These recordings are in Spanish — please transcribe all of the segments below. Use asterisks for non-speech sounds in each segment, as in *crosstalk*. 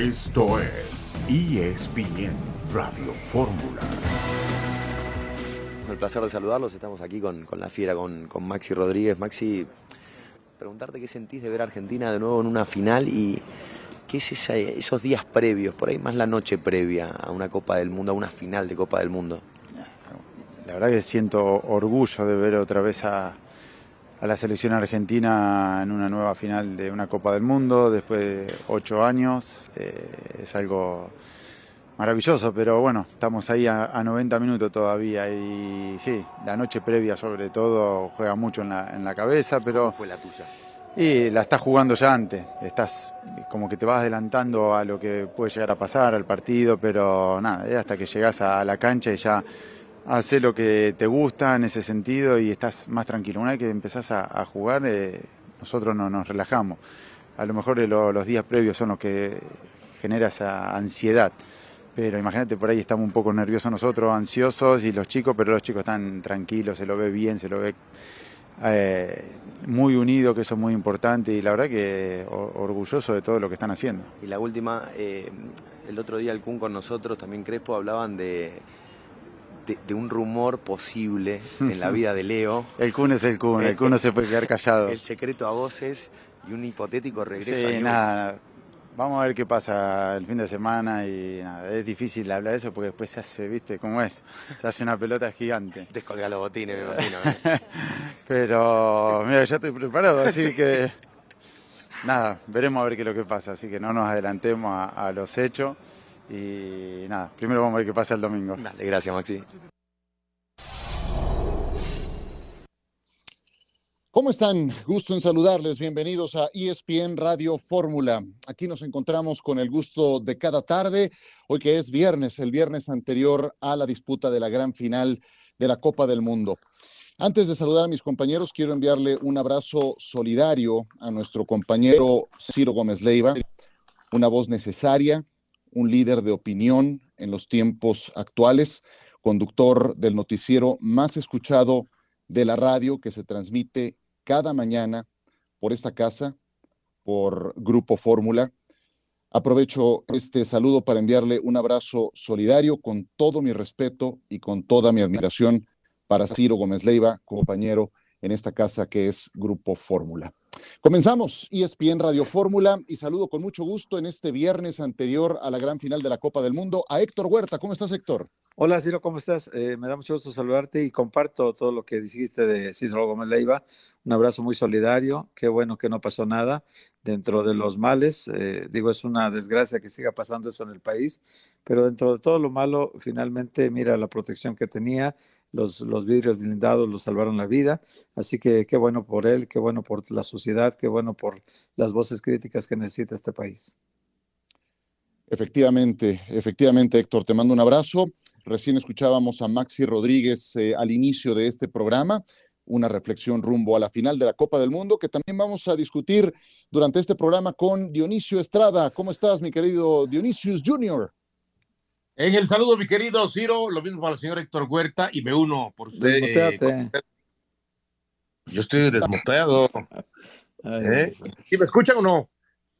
Esto es ESPN Radio Fórmula. El placer de saludarlos, estamos aquí con, con la fiera, con, con, Maxi Rodríguez. Maxi, preguntarte qué sentís de ver a Argentina de nuevo en una final y qué es esa, esos días previos, por ahí más la noche previa a una Copa del Mundo, a una final de Copa del Mundo. La verdad que siento orgullo de ver otra vez a, a la selección argentina en una nueva final de una Copa del Mundo después de ocho años. Eh, es algo maravilloso, pero bueno, estamos ahí a, a, 90 minutos todavía y sí, la noche previa sobre todo juega mucho en la, en la cabeza, pero... ¿Cómo fue la tuya? Y la estás jugando ya antes, estás como que te vas adelantando a lo que puede llegar a pasar, al partido, pero nada, hasta que llegas a la cancha y ya haces lo que te gusta en ese sentido y estás más tranquilo. Una vez que empezás a, jugar, eh, nosotros no nos relajamos. A lo mejor lo, los días previos son los que genera esa ansiedad. Pero imagínate, por ahí estamos un poco nerviosos nosotros, ansiosos, y los chicos, pero los chicos están tranquilos, se lo ve bien, se lo ve eh, muy unido, que eso es muy importante, y la verdad que orgulloso de todo lo que están haciendo. Y la última, eh, el otro día el Kun con nosotros, también Crespo, hablaban de, de, de, un rumor posible en la *laughs* vida de Leo. el Kun es el Kun, el Kun no se puede quedar callado. El secreto a voces y un hipotético regreso sí, a nada, Vamos a ver qué pasa el fin de semana y nada, es difícil hablar de eso porque después se hace, viste, cómo es, se hace una pelota gigante. Descolga los botines, me imagino. ¿eh? *laughs* Pero, mira, ya estoy preparado, así que nada, veremos a ver qué es lo que pasa, así que no nos adelantemos a, a los hechos y nada, primero vamos a ver qué pasa el domingo. Dale, gracias Maxi. ¿Cómo están? Gusto en saludarles. Bienvenidos a ESPN Radio Fórmula. Aquí nos encontramos con el gusto de cada tarde, hoy que es viernes, el viernes anterior a la disputa de la gran final de la Copa del Mundo. Antes de saludar a mis compañeros, quiero enviarle un abrazo solidario a nuestro compañero Ciro Gómez Leiva, una voz necesaria, un líder de opinión en los tiempos actuales, conductor del noticiero más escuchado de la radio que se transmite cada mañana por esta casa, por Grupo Fórmula. Aprovecho este saludo para enviarle un abrazo solidario con todo mi respeto y con toda mi admiración para Ciro Gómez Leiva, compañero en esta casa que es Grupo Fórmula. Comenzamos ESPN Radio Fórmula y saludo con mucho gusto en este viernes anterior a la gran final de la Copa del Mundo a Héctor Huerta. ¿Cómo estás, Héctor? Hola, Ciro, ¿cómo estás? Eh, me da mucho gusto saludarte y comparto todo lo que dijiste de Ciro Gómez Leiva. Un abrazo muy solidario. Qué bueno que no pasó nada dentro de los males. Eh, digo, es una desgracia que siga pasando eso en el país, pero dentro de todo lo malo, finalmente, mira la protección que tenía, los, los, vidrios blindados lo salvaron la vida. Así que qué bueno por él, qué bueno por la sociedad, qué bueno por las voces críticas que necesita este país. Efectivamente, efectivamente, Héctor, te mando un abrazo. Recién escuchábamos a Maxi Rodríguez eh, al inicio de este programa, una reflexión rumbo a la final de la Copa del Mundo, que también vamos a discutir durante este programa con Dionisio Estrada. ¿Cómo estás, mi querido Dionisius Jr.? En el saludo, mi querido Ciro, lo mismo para el señor Héctor Huerta y me uno por usted. Desmuteate. Eh, yo estoy desmuteado. *laughs* ¿Eh? ¿Sí me escuchan o no?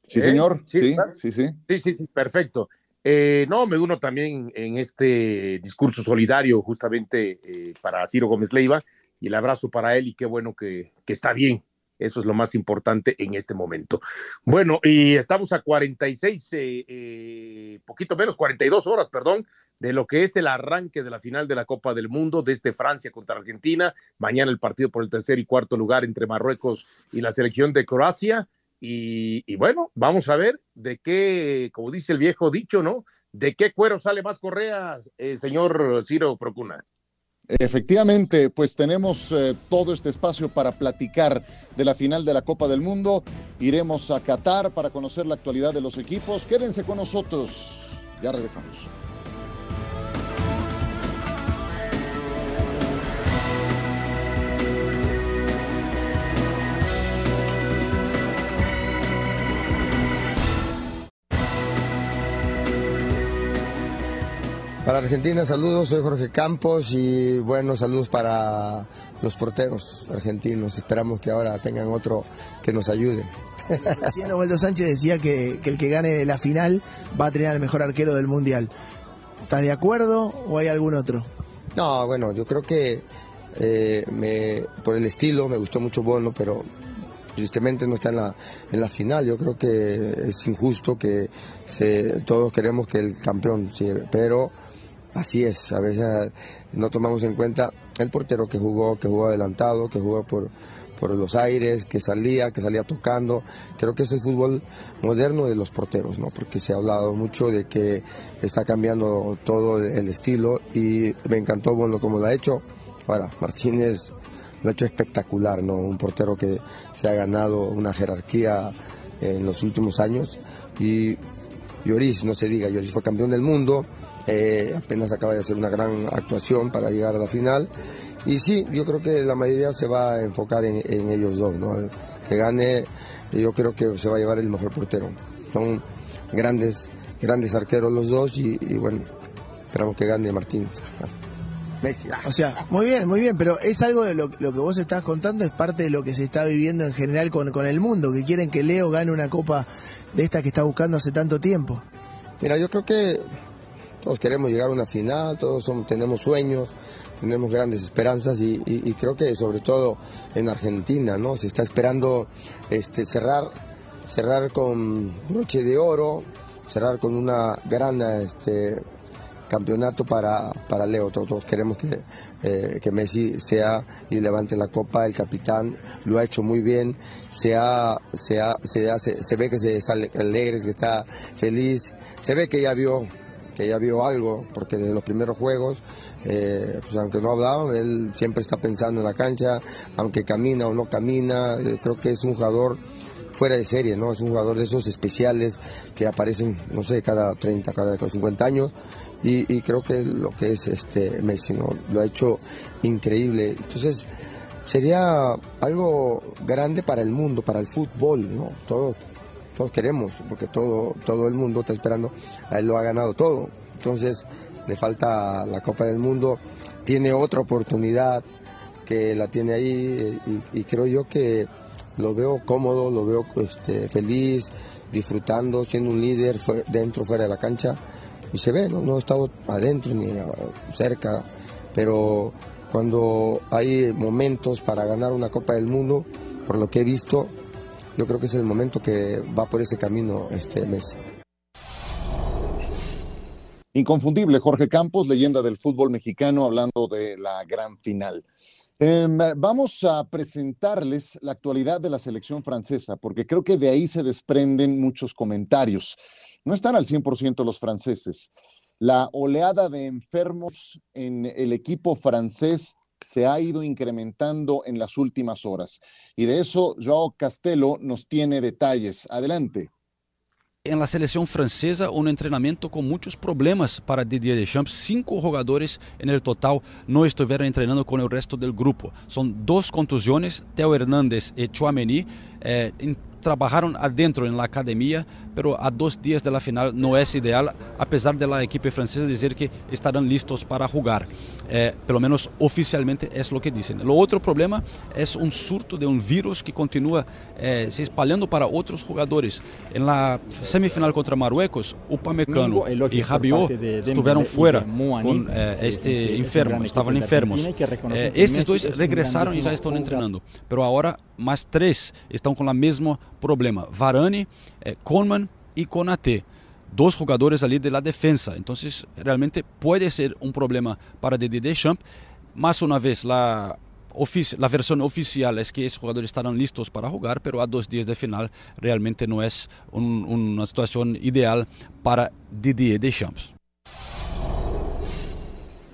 Sí, ¿Eh? señor. Sí, sí, sí. Sí, sí, sí, perfecto. Eh, no, me uno también en este discurso solidario justamente eh, para Ciro Gómez Leiva y el abrazo para él y qué bueno que, que está bien. Eso es lo más importante en este momento. Bueno, y estamos a 46, eh, eh, poquito menos, 42 horas, perdón, de lo que es el arranque de la final de la Copa del Mundo desde Francia contra Argentina. Mañana el partido por el tercer y cuarto lugar entre Marruecos y la selección de Croacia. Y, y bueno, vamos a ver de qué, como dice el viejo dicho, ¿no? ¿De qué cuero sale más correas, eh, señor Ciro Procuna? Efectivamente, pues tenemos eh, todo este espacio para platicar de la final de la Copa del Mundo. Iremos a Qatar para conocer la actualidad de los equipos. Quédense con nosotros. Ya regresamos. Para Argentina, saludos, soy Jorge Campos y buenos saludos para los porteros argentinos. Esperamos que ahora tengan otro que nos ayude. *laughs* Recién Osvaldo Sánchez decía que, que, el que gane la final va a tener al mejor arquero del Mundial. ¿Estás de acuerdo o hay algún otro? No, bueno, yo creo que eh, me, por el estilo me gustó mucho Bono, pero tristemente no está en la, en la final. Yo creo que es injusto que se, todos queremos que el campeón, sí, pero así es. A veces no tomamos en cuenta el portero que jugó, que jugó adelantado, que jugó por, por los aires, que salía, que salía tocando. Creo que es el fútbol moderno de los porteros, ¿no? Porque se ha hablado mucho de que está cambiando todo el estilo y me encantó bueno como lo ha hecho. Ahora, Martínez lo ha hecho espectacular, ¿no? Un portero que se ha ganado una jerarquía en los últimos años y Lloris, no se diga, Lloris fue campeón del mundo, eh, apenas acaba de hacer una gran actuación para llegar a la final y sí, yo creo que la mayoría se va a enfocar en, ellos dos, ¿no? El que gane, yo creo que se va a llevar el mejor portero. Son grandes, grandes arqueros los dos y, bueno, esperamos que gane Martínez. Messi. Ah. O sea, muy bien, muy bien, pero es algo de lo, que vos estás contando, es parte de lo que se está viviendo en general con, con el mundo, que quieren que Leo gane una copa de esta que está buscando hace tanto tiempo. Mira, yo creo que todos queremos llegar a una final, todos somos, tenemos sueños, tenemos grandes esperanzas y, creo que sobre todo en Argentina, ¿no? Se está esperando este, cerrar, cerrar con broche de oro, cerrar con una gran este, campeonato para, para Leo. Todos, queremos que, eh, que Messi sea y levante la copa, el capitán lo ha hecho muy bien, se, se, se, se ve que se está alegre, que está feliz, se ve que ya vio que ya vio algo, porque de los primeros juegos eh, pues aunque no hablaba, él siempre está pensando en la cancha, aunque camina o no camina, eh, creo que es un jugador fuera de serie, ¿no? Es un jugador de esos especiales que aparecen, no sé, cada 30, cada 50 años. Y, creo que lo que es este Messi, ¿no? Lo ha hecho increíble. Entonces, sería algo grande para el mundo, para el fútbol, ¿no? Todos, todos queremos, porque todo, todo el mundo está esperando, a él lo ha ganado todo. Entonces, le falta la Copa del Mundo, tiene otra oportunidad que la tiene ahí y, creo yo que lo veo cómodo, lo veo este, feliz, disfrutando, siendo un líder dentro, fuera de la cancha. Y se ve, no, no he estado adentro ni cerca, pero cuando hay momentos para ganar una Copa del Mundo, por lo que he visto, yo creo que es el momento que va por ese camino este mes. Inconfundible, Jorge Campos, leyenda del fútbol mexicano, hablando de la gran final. Em, vamos a presentarles la actualidad de la selección francesa, porque creo que de ahí se desprenden muchos comentarios. No están al 100% los franceses. La oleada de enfermos en el equipo francés se ha ido incrementando en las últimas horas. Y de eso Joao Castelo nos tiene detalles. Adelante. em la seleção francesa um treinamento com muitos problemas para Didier Deschamps. Cinco jogadores no total não estiveram treinando com o resto do grupo. São duas contusões, Theo Hernandes e Chouameni. Eh, trabajaron adentro en la academia, pero a dos días de la final no es ideal, a pesar de la equipe francesa decir que estarán listos para jugar. Eh, pelo menos oficialmente es lo que dicen. Lo otro problema es un surto de un virus que continúa eh, se espalhando para otros jugadores. En la semifinal contra Marruecos, Upamecano y Rabiot estuvieron fuera con eh, este enfermo, estaban enfermos. estos dos regresaron y ya están entrenando, pero ahora más tres están con la misma problema. Varane, eh, Conman e Konate. Dos jogadores ali de la defensa. Então, realmente pode ser um problema para Didier Deschamps. Mais uma vez, la, la oficial é que esses jogadores estarão listos para jogar, pero a dois dias de final realmente não é um, uma situação ideal para Didier Deschamps.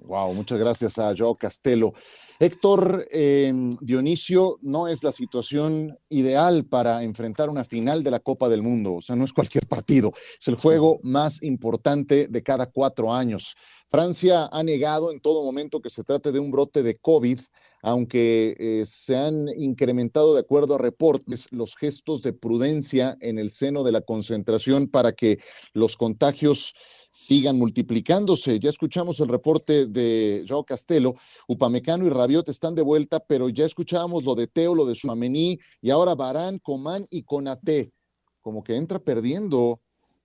Wow, muchas gracias a Joao Castelo. Héctor em, Dionisio, no es la situación ideal para enfrentar una final de la Copa del Mundo, o sea, no es cualquier partido, es el juego más importante de cada cuatro años. Francia ha negado en todo momento que se trate de un brote de COVID aunque eh, se han incrementado de acuerdo a reportes los gestos de prudencia en el seno de la concentración para que los contagios sigan multiplicándose. Ya escuchamos el reporte de Joao Castelo, Upamecano y Rabiot están de vuelta, pero ya escuchábamos lo de Teo, lo de Suamení y ahora Barán, Comán y Conate. Como que entra perdiendo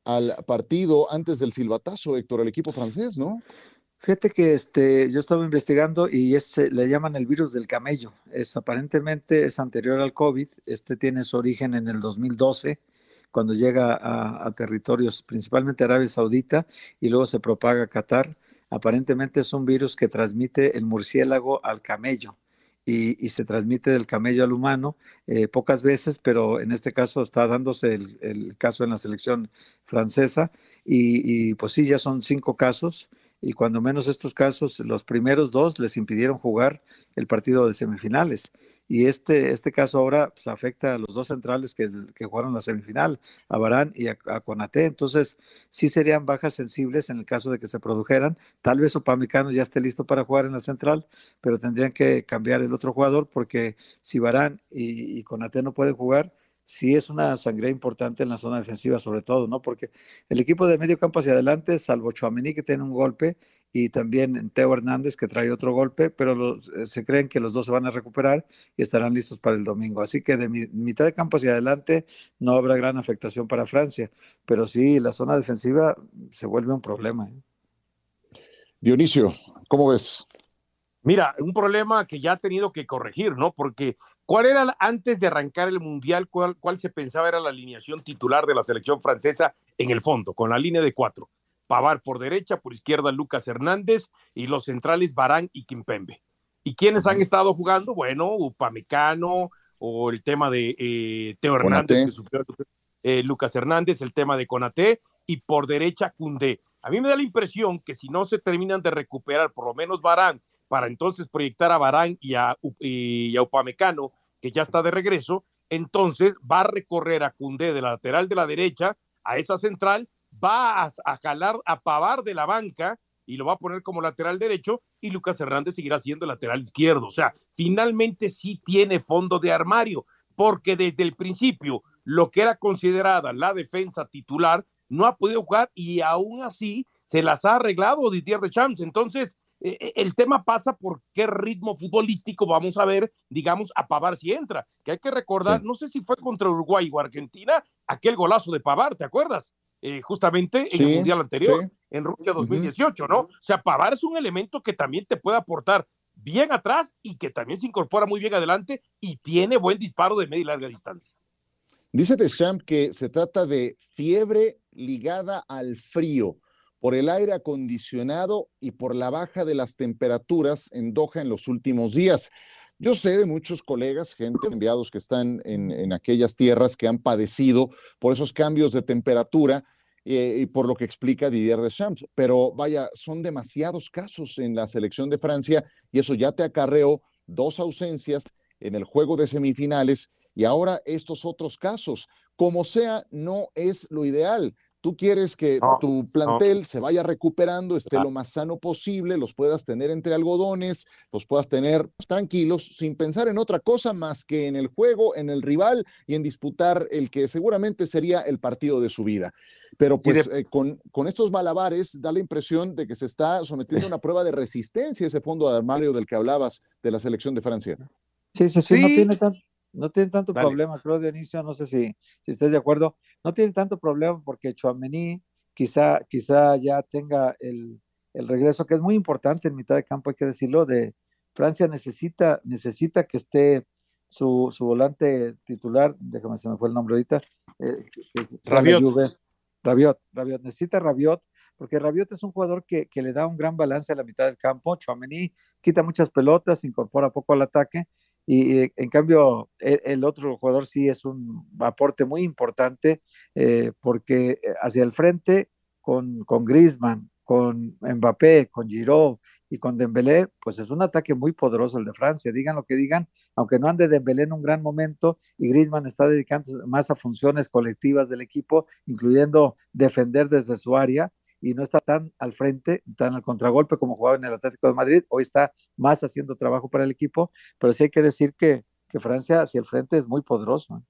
al partido antes del silbatazo, Héctor, el equipo francés, ¿no? Fíjate que este, yo estaba investigando y este, le llaman el virus del camello. Es aparentemente es anterior al COVID. Este tiene su origen en el 2012, cuando llega a, territorios, principalmente Arabia Saudita, y luego se propaga a Qatar. Aparentemente es un virus que transmite el murciélago al camello. Y, se transmite del camello al humano eh, pocas veces, pero en este caso está dándose el, caso en la selección francesa y, y, pues sí, ya son cinco casos y cuando menos estos casos, los primeros dos les impidieron jugar el partido de semifinales. Y este, este caso ahora pues, afecta a los dos centrales que, jugaron la semifinal, a Barán y a, Conate. Entonces, sí serían bajas sensibles en el caso de que se produjeran. Tal vez Opamecano ya esté listo para jugar en la central, pero tendrían que cambiar el otro jugador porque si Barán y, Conate no pueden jugar, sí es una sangre importante en la zona defensiva, sobre todo, ¿no? Porque el equipo de medio campo hacia adelante, salvo Chuamení que tiene un golpe y también Teo Hernández que trae otro golpe, pero eh, se creen que los dos se van a recuperar y estarán listos para el domingo. Así que de mitad de campo hacia adelante no habrá gran afectación para Francia, pero sí la zona defensiva se vuelve un problema. ¿eh? Dionisio, ¿cómo ves? Mira, un problema que ya ha tenido que corregir, ¿no? Porque ¿cuál era antes de arrancar el Mundial, cuál, cuál se pensaba era la alineación titular de la selección francesa en el fondo, con la línea de cuatro? Pavar por derecha, por izquierda Lucas Hernández y los centrales Barán y Kimpembe. ¿Y quiénes han estado jugando? Bueno, Upamecano o el tema de eh, Teo Hernández, eh, Lucas Hernández, el tema de Conate y por derecha Cundé. A mí me da la impresión que si no se terminan de recuperar por lo menos Barán para entonces proyectar a Barán y a, y Upamecano, que ya está de regreso, entonces va a recorrer a Cundé de la lateral de la derecha a esa central, va a, jalar a Pavar de la banca y lo va a poner como lateral derecho y Lucas Hernández seguirá siendo lateral izquierdo. O sea, finalmente sí tiene fondo de armario, porque desde el principio lo que era considerada la defensa titular no ha podido jugar y aún así se las ha arreglado Didier Deschamps. Entonces, eh, eh, el tema pasa por qué ritmo futbolístico vamos a ver, digamos, a Pavar si entra. Que hay que recordar, no sé si fue contra Uruguay o Argentina, aquel golazo de Pavar, ¿te acuerdas? Eh, justamente en el Mundial anterior, en Rusia 2018, ¿no? O sea, Pavar es un elemento que también te puede aportar bien atrás y que también se incorpora muy bien adelante y tiene buen disparo de media y larga distancia. Dice Deschamps que se trata de fiebre ligada al frío por el aire acondicionado y por la baja de las temperaturas en Doha en los últimos días. Yo sé de muchos colegas, gente, enviados que están en, aquellas tierras que han padecido por esos cambios de temperatura eh, y por lo que explica Didier Deschamps. Pero vaya, son demasiados casos en la selección de Francia y eso ya te acarreó dos ausencias en el juego de semifinales y ahora estos otros casos. Como sea, no es lo ideal. Tú quieres que tu plantel se vaya recuperando, esté lo más sano posible, los puedas tener entre algodones, los puedas tener tranquilos, sin pensar en otra cosa más que en el juego, en el rival y en disputar el que seguramente sería el partido de su vida. Pero pues eh, con, con, estos malabares da la impresión de que se está sometiendo a una prueba de resistencia ese fondo de armario del que hablabas de la selección de Francia. Sí, sí, sí, no tiene tanto no tiene tanto problema, creo, Dionisio, no sé si, si estés de acuerdo, no tiene tanto problema porque Chuamení quizá, quizá ya tenga el, el, regreso, que es muy importante en mitad de campo, hay que decirlo, de Francia necesita, necesita que esté su, su volante titular, déjame se me fue el nombre ahorita, eh, Rabiot. Rabiot, Rabiot, necesita Rabiot, porque Rabiot es un jugador que, que, le da un gran balance a la mitad del campo, Chuamení quita muchas pelotas, incorpora poco al ataque, y en cambio, e, el, otro jugador sí es un aporte muy importante eh, porque eh, hacia el frente con, con Griezmann, con Mbappé, con Giroud y con Dembélé, pues es un ataque muy poderoso el de Francia. Digan lo que digan, aunque no ande Dembélé en un gran momento y Griezmann está dedicando más a funciones colectivas del equipo, incluyendo defender desde su área. Y no está tan al frente, tan al contragolpe como jugaba en el Atlético de Madrid. Hoy está más haciendo trabajo para el equipo, pero sí hay que decir que, que Francia hacia el frente es muy poderoso.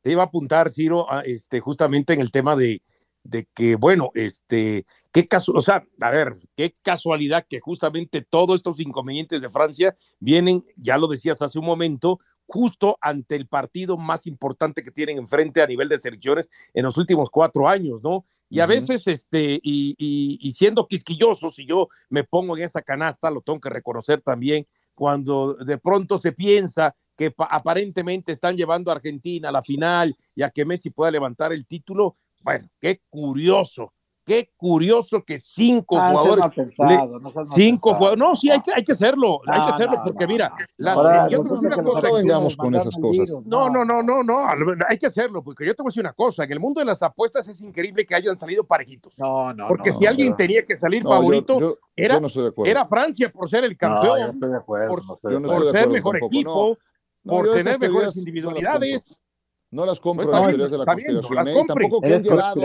Te iba a apuntar, Ciro, este, justamente en el tema de, de que, bueno, este, qué caso, o sea, a ver, qué casualidad que justamente todos estos inconvenientes de Francia vienen, ya lo decías hace un momento, justo ante el partido más importante que tienen enfrente a nivel de selecciones en los últimos cuatro años, ¿no? Y a veces, este, y, y, siendo quisquilloso, si yo me pongo en esa canasta, lo tengo que reconocer también, cuando de pronto se piensa que aparentemente están llevando a Argentina a la final y a que Messi pueda levantar el título, bueno, qué curioso, qué curioso que cinco ah, jugadores. No pensado, no cinco jugadores. No, sí, hay que, hay que hacerlo, hay que hacerlo, porque mira, las, yo te voy a decir una cosa. No vengamos con esas cosas. No, no, no, no, no, hay que hacerlo, porque yo te voy a decir una cosa. En el mundo de las apuestas es increíble que hayan salido parejitos. No, no. Porque si alguien tenía que salir favorito, era, era Francia por ser el campeón, yo estoy de acuerdo, por, por ser mejor equipo, por tener mejores individualidades. No las compro no, las teorías de la conspiración. ¿eh? Tampoco que han llevado,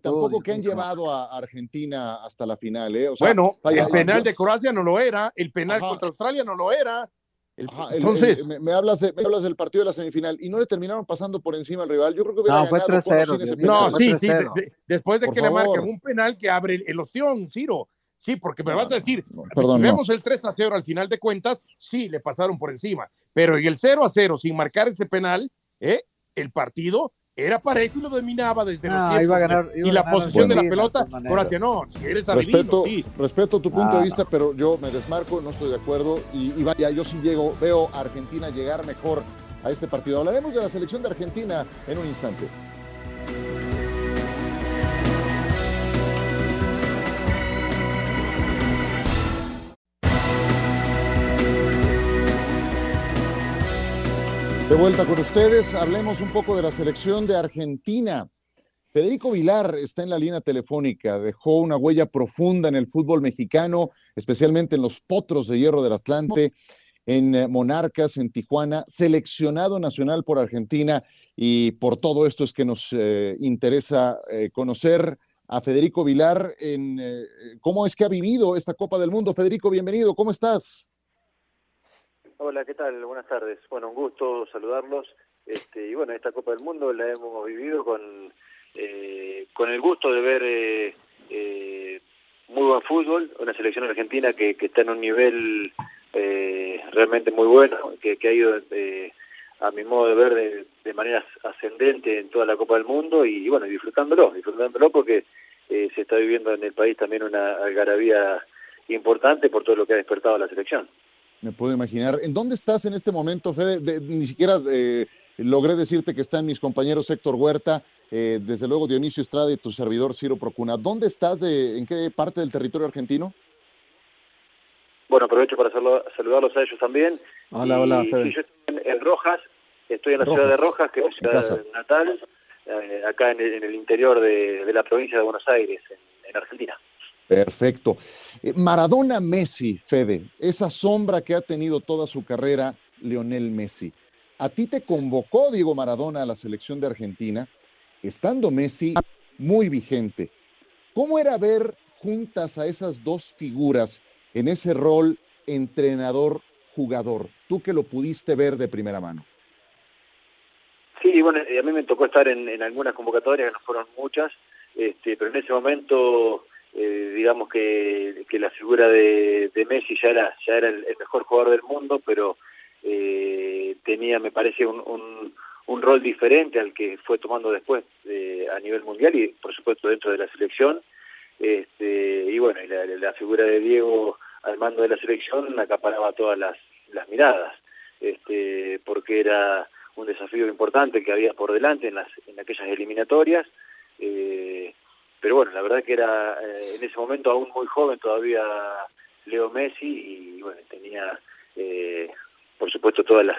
tampoco que han llevado a Argentina hasta la final. ¿eh? O sea, bueno, vaya, el penal de Croacia no lo era, el penal Ajá. contra Australia no lo era. El, Ajá, entonces, el, me, me, hablas de, me hablas del partido de la semifinal y no le terminaron pasando por encima al rival. Yo creo que hubiera no, fue ganado 3-0. No, sí, sí. De, de, después de por que favor. le marcan un penal que abre el, el ostión, Ciro. Sí, porque me no, vas a decir, no, perdón, si vemos el 3 a 0 al final de cuentas, sí, le pasaron por encima. Pero en el 0 a 0, sin marcar ese penal, ¿eh? El partido era parejo y lo dominaba desde no, los tiempos. Iba a ganar, iba y la posición de la Argentina, pelota, todas Croacia no, si eres respeto, adivino, sí. respeto tu punto Ah, de vista, pero yo me desmarco, no estoy de acuerdo. Y, y, vaya, yo sí llego, veo a Argentina llegar mejor a este partido. Hablaremos de la selección de Argentina en un instante. De vuelta con ustedes, hablemos un poco de la selección de Argentina. Federico Vilar está en la línea telefónica, dejó una huella profunda en el fútbol mexicano, especialmente en los potros de hierro del Atlante, en eh, Monarcas, en Tijuana, seleccionado nacional por Argentina y por todo esto es que nos eh, interesa eh, conocer a Federico Vilar en cómo es que ha vivido esta Copa del Mundo. Federico, bienvenido, ¿cómo estás? Hola, ¿qué tal? Buenas tardes. Bueno, un gusto saludarlos. Este, y bueno, esta Copa del Mundo la hemos vivido con, eh, con el gusto de ver eh, eh, muy buen fútbol, una selección argentina que, que está en un nivel eh, realmente muy bueno, que, que ha ido, eh, a mi modo de ver, de, de, manera ascendente en toda la Copa del Mundo y, bueno, disfrutándolo, disfrutándolo porque eh, se está viviendo en el país también una algarabía importante por todo lo que ha despertado la selección. Me puedo imaginar. ¿En dónde estás en este momento, Fede? De, ni siquiera eh, logré decirte que están mis compañeros Héctor Huerta, eh, desde luego Dionisio Estrada y tu servidor Ciro Procuna. ¿Dónde estás? De, ¿En qué parte del territorio argentino? Bueno, aprovecho para saludarlos a ellos también. Hola, y, hola, Fede. Sí, yo estoy en, en, Rojas, estoy en la Rojas. ciudad de Rojas, que es mi ciudad natal, eh, acá en el, en el interior de, de, la provincia de Buenos Aires, en, en Argentina. Perfecto. Eh, Maradona Messi, Fede, esa sombra que ha tenido toda su carrera, Lionel Messi. A ti te convocó Diego Maradona a la selección de Argentina, estando Messi muy vigente. ¿Cómo era ver juntas a esas dos figuras en ese rol entrenador-jugador? Tú que lo pudiste ver de primera mano. Sí, bueno, a mí me tocó estar en, algunas convocatorias, no fueron muchas, este, pero en ese momento eh, digamos que, que, la figura de, de, Messi ya era ya era el, el, mejor jugador del mundo, pero eh, tenía, me parece, un, un, rol diferente al que fue tomando después eh, a nivel mundial y, por supuesto, dentro de la selección. Este, y bueno, y la, la, figura de Diego al mando de la selección acaparaba todas las, las miradas, este, porque era un desafío importante que había por delante en, las, en aquellas eliminatorias. Eh, pero bueno, la verdad que era eh, en ese momento aún muy joven todavía Leo Messi y bueno, tenía eh, por supuesto todas las,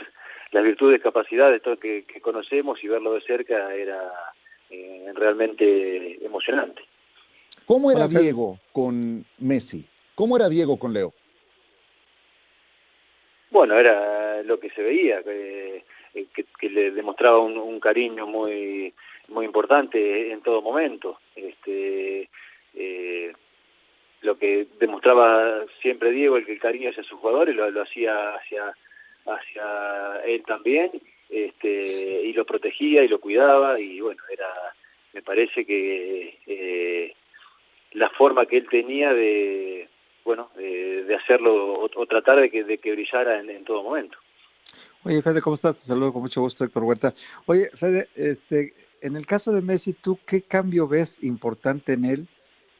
las virtudes, capacidades, todo que, que conocemos y verlo de cerca era eh, realmente emocionante. ¿Cómo era Diego con Messi? ¿Cómo era Diego con Leo? Bueno, era lo que se veía, que, que, que le demostraba un, cariño muy muy importante en todo momento. Este, eh, que demostraba siempre Diego el que el cariño hacia sus jugadores lo, lo hacía hacia hacia él también este y lo protegía y lo cuidaba y bueno era me parece que eh, la forma que él tenía de bueno de, hacerlo o, tratar de que, de que brillara en todo momento Oye, Fede, ¿cómo estás? Te saludo con mucho gusto, Héctor Huerta. Oye, Fede, este, en el caso de Messi, ¿tú qué cambio ves importante en él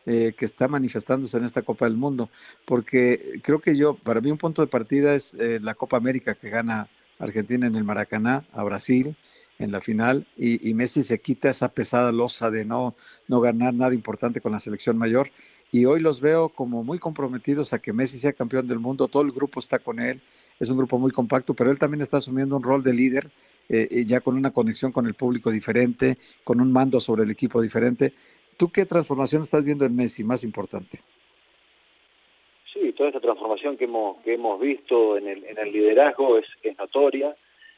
eh, que está manifestándose en esta Copa del Mundo? Porque creo que yo, para mí un punto de partida es eh, la Copa América que gana Argentina en el Maracaná a Brasil en la final y, y, Messi se quita esa pesada losa de no, no ganar nada importante con la selección mayor y hoy los veo como muy comprometidos a que Messi sea campeón del mundo, todo el grupo está con él, es un grupo muy compacto, pero él también está asumiendo un rol de líder, eh, eh, ya con una conexión con el público diferente, con un mando sobre el equipo diferente. ¿Tú qué transformación estás viendo en Messi más importante? Sí, toda esta transformación que hemos, que hemos visto en el, en el liderazgo es, es notoria,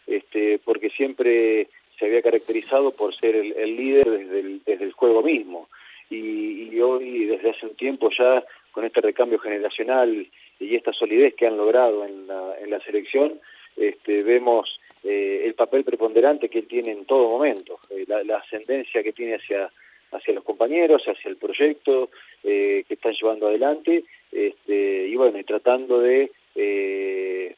este, porque siempre se había caracterizado por ser el, líder desde desde el juego mismo y, hoy desde hace un tiempo ya con este recambio generacional y esta solidez que han logrado en la, en la selección, este, vemos eh, el papel preponderante que tiene en todo momento, eh, la, ascendencia que tiene hacia, hacia los compañeros, hacia el proyecto eh, que están llevando adelante, este, y bueno, y tratando de, de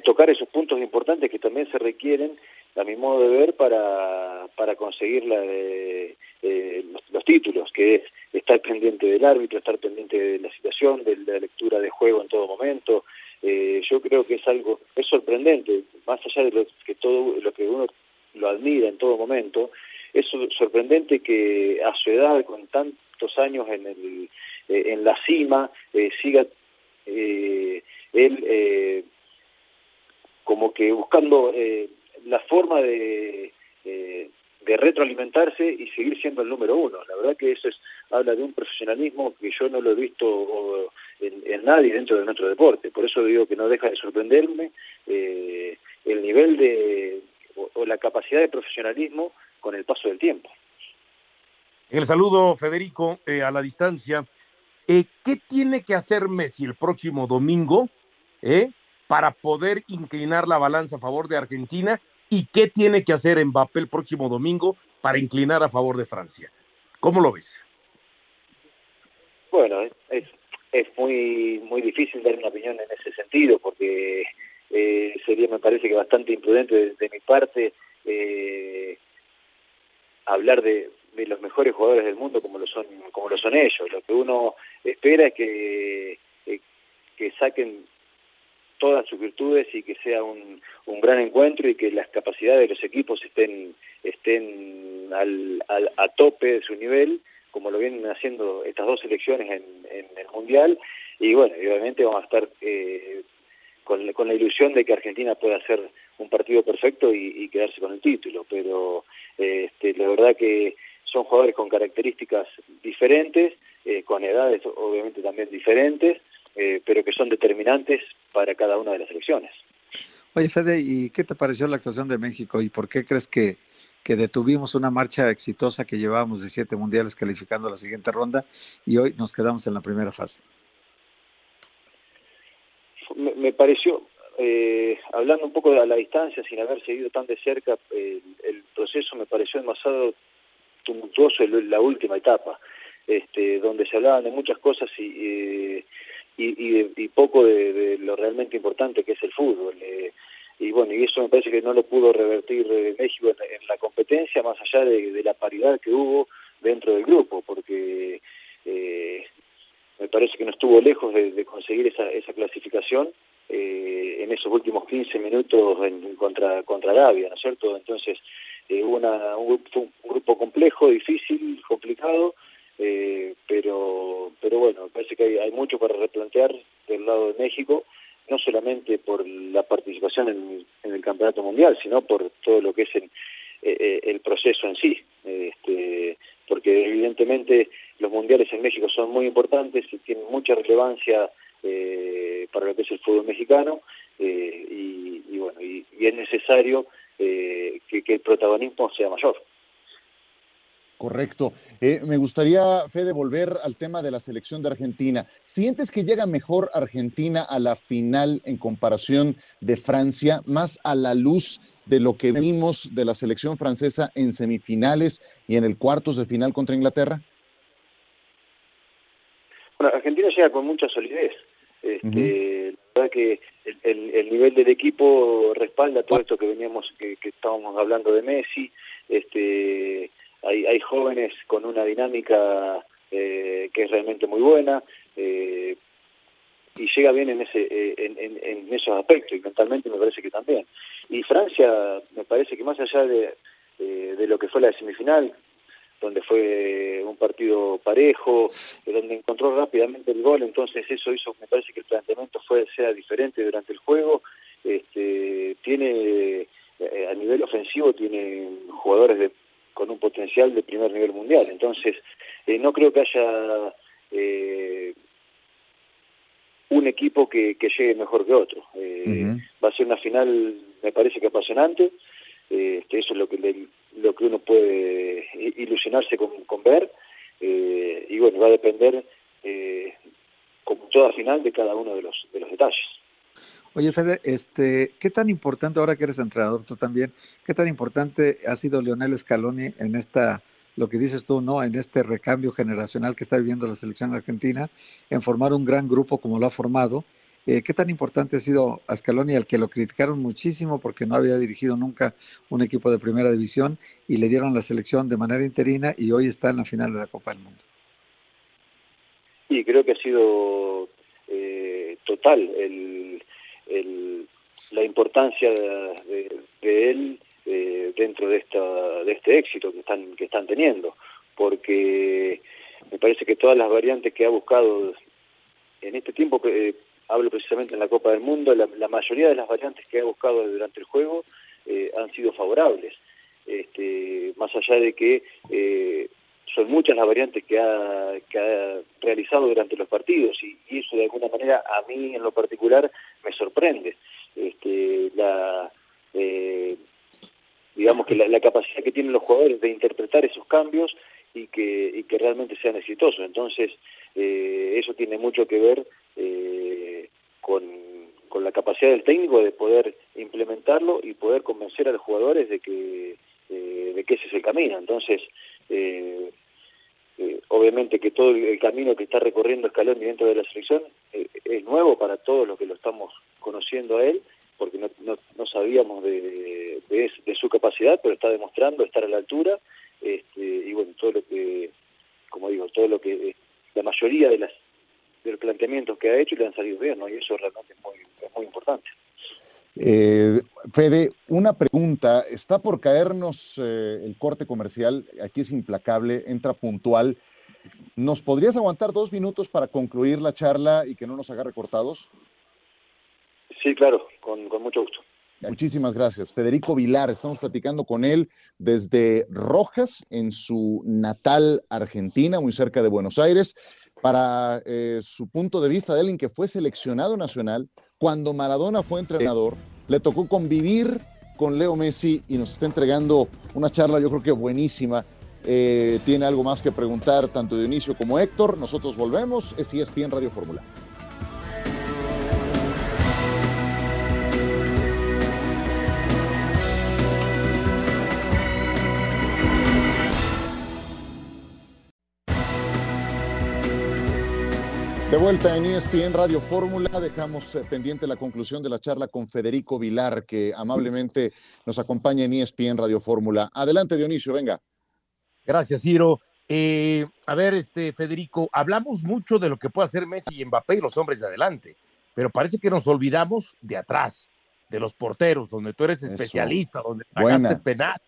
tocar esos puntos importantes que también se requieren a mi modo de ver, para, para conseguir la, eh, los, títulos, que es estar pendiente del árbitro, estar pendiente de la situación, de la lectura de juego en todo momento. Eh, yo creo que es algo, es sorprendente, más allá de lo que todo lo que uno lo admira en todo momento, es sorprendente que a su edad, con tantos años en, el, eh, en la cima, eh, siga eh, él eh, como que buscando eh, la forma de, eh, de retroalimentarse y seguir siendo el número uno. La verdad que eso es habla de un profesionalismo que yo no lo he visto en, nadie dentro de nuestro deporte. Por eso digo que no deja de sorprenderme eh, el nivel de o, la capacidad de profesionalismo con el paso del tiempo. En el saludo, Federico, eh, a la distancia. ¿Qué tiene que hacer Messi el próximo domingo para poder inclinar la balanza a favor de Argentina y qué tiene que hacer Mbappé el próximo domingo para inclinar a favor de Francia. ¿Cómo lo ves? Bueno, es, es muy muy difícil dar una opinión en ese sentido porque eh, sería, me parece que bastante imprudente de, mi parte eh, hablar de, los mejores jugadores del mundo como lo son como lo son ellos. Lo que uno espera es que eh, que saquen todas sus virtudes y que sea un, un gran encuentro y que las capacidades de los equipos estén estén al, al, a tope de su nivel como lo vienen haciendo estas dos selecciones en, en el mundial. Y bueno obviamente vamos a estar eh, con, con la ilusión de que Argentina pueda hacer un partido perfecto y, y quedarse con el título. Pero eh, este, la verdad que son jugadores con características diferentes eh, con edades obviamente también diferentes eh, pero que son determinantes para cada una de las elecciones. Oye, Fede, ¿y qué te pareció la actuación de México y por qué crees que, que detuvimos una marcha exitosa que llevábamos de siete mundiales calificando a la siguiente ronda y hoy nos quedamos en la primera fase? Me, me pareció, eh, hablando un poco a la distancia, sin haber seguido tan de cerca el, el proceso, me pareció demasiado tumultuoso en la última etapa, este, donde se hablaban de muchas cosas y, eh, y, y, y poco de, de, lo realmente importante que es el fútbol. Eh, y bueno, y eso me parece que no lo pudo revertir eh, México en, en, la competencia, más allá de, de, la paridad que hubo dentro del grupo, porque eh, me parece que no estuvo lejos de, de conseguir esa, esa clasificación eh, en esos últimos 15 minutos en, contra, contra Arabia, ¿no es cierto? Entonces, eh, una, un, un grupo complejo, difícil, complicado, eh, pero pero bueno, parece que hay, hay, mucho para replantear del lado de México, no solamente por la participación en, en el Campeonato Mundial, sino por todo lo que es el, eh, eh el proceso en sí, este, porque evidentemente los mundiales en México son muy importantes y tienen mucha relevancia eh, para lo que es el fútbol mexicano eh, y, y, bueno y, es necesario eh, que el protagonismo sea mayor. Correcto. Eh, me gustaría, Fede, volver al tema de la selección de Argentina. ¿Sientes que llega mejor Argentina a la final en comparación de Francia, más a la luz de lo que vimos de la selección francesa en semifinales y en el cuartos de final contra Inglaterra? Bueno, Argentina llega con mucha solidez. Este, La verdad que el, nivel del equipo respalda todo esto que veníamos, que, que estábamos hablando de Messi. Este, hay, hay jóvenes con una dinámica eh, que es realmente muy buena eh, y llega bien en ese eh, en, en, esos aspectos y mentalmente me parece que también. Y Francia me parece que más allá de, de lo que fue la semifinal donde fue un partido parejo, donde encontró rápidamente el gol, entonces eso hizo, me parece que el planteamiento fue sea diferente durante el juego, este, tiene a nivel ofensivo tiene jugadores de con un potencial de primer nivel mundial. Entonces, eh, no creo que haya eh, un equipo que, llegue mejor que otro. Eh, va a ser una final, me parece que apasionante. Este, eso es lo que lo que uno puede ilusionarse con, con ver. y bueno, va a depender, como toda final, de cada uno de los, de los detalles. Oye, Fede, este, ¿qué tan importante, ahora que eres entrenador tú también, qué tan importante ha sido Leonel Scaloni en esta, lo que dices tú, ¿no? En este recambio generacional que está viviendo la selección argentina, en formar un gran grupo como lo ha formado. Eh, ¿Qué tan importante ha sido a Scaloni, al que lo criticaron muchísimo porque no había dirigido nunca un equipo de primera división y le dieron la selección de manera interina y hoy está en la final de la Copa del Mundo? Sí, creo que ha sido eh, total el el, la importancia de, él eh, dentro de esta de este éxito que están que están teniendo. Porque me parece que todas las variantes que ha buscado en este tiempo que eh, hablo precisamente en la Copa del Mundo la, mayoría de las variantes que ha buscado durante el juego eh, han sido favorables. Este, más allá de que son muchas las variantes que ha, realizado durante los partidos y, eso de alguna manera a mí en lo particular me sorprende. Este, la, eh, digamos que la, capacidad que tienen los jugadores de interpretar esos cambios y que, y que realmente sean exitosos. Entonces, eh, eso tiene mucho que ver eh, con, la capacidad del técnico de poder implementarlo y poder convencer a los jugadores de que, de que ese es el camino. Entonces, eh, eh, obviamente que todo el, camino que está recorriendo Escalón dentro de la selección eh, es nuevo para todos los que lo estamos conociendo a él, porque no, no, sabíamos de, de, su capacidad, pero está demostrando estar a la altura, este, y bueno, todo lo que, como digo, todo lo que, la mayoría de las de los planteamientos que ha hecho le han salido bien, ¿no? y eso realmente es muy, es muy importante. Eh, Fede, una pregunta. Está por caernos eh, el corte comercial. Aquí es implacable, entra puntual. ¿Nos podrías aguantar dos minutos para concluir la charla y que no nos haga recortados? Sí, claro, con, mucho gusto. Muchísimas gracias. Federico Vilar, estamos platicando con él desde Rojas, en su natal Argentina, muy cerca de Buenos Aires, para eh, su punto de vista de alguien que fue seleccionado nacional, cuando Maradona fue entrenador, le tocó convivir con Leo Messi y nos está entregando una charla yo creo que buenísima. Eh, tiene algo más que preguntar tanto Dionisio como Héctor. Nosotros volvemos. Es ESPN Radio Fórmula. De vuelta en ESPN Radio Fórmula, dejamos eh, pendiente la conclusión de la charla con Federico Vilar, que amablemente nos acompaña en ESPN Radio Fórmula. Adelante, Dionisio, venga. Gracias, Ciro. Eh, a ver, este Federico, hablamos mucho de lo que puede hacer Messi y Mbappé y los hombres de adelante, pero parece que nos olvidamos de atrás, de los porteros, donde tú eres especialista, donde pagaste penal,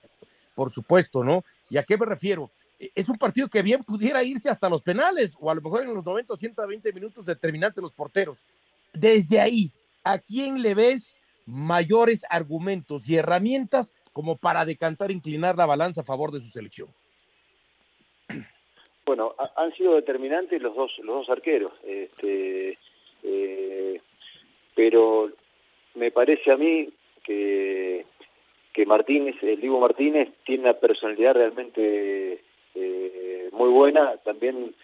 por supuesto, ¿no? ¿Y a qué me refiero? E, es un partido que bien pudiera irse hasta los penales o a lo mejor en los 90 o 120 minutos determinantes los porteros. Desde ahí, ¿a quién le ves mayores argumentos y herramientas como para decantar, inclinar la balanza a favor de su selección? Bueno, han sido determinantes los dos, los dos arqueros, este, eh, pero me parece a mí que, que Martínez, el Diego Martínez, tiene una personalidad realmente muy buena, también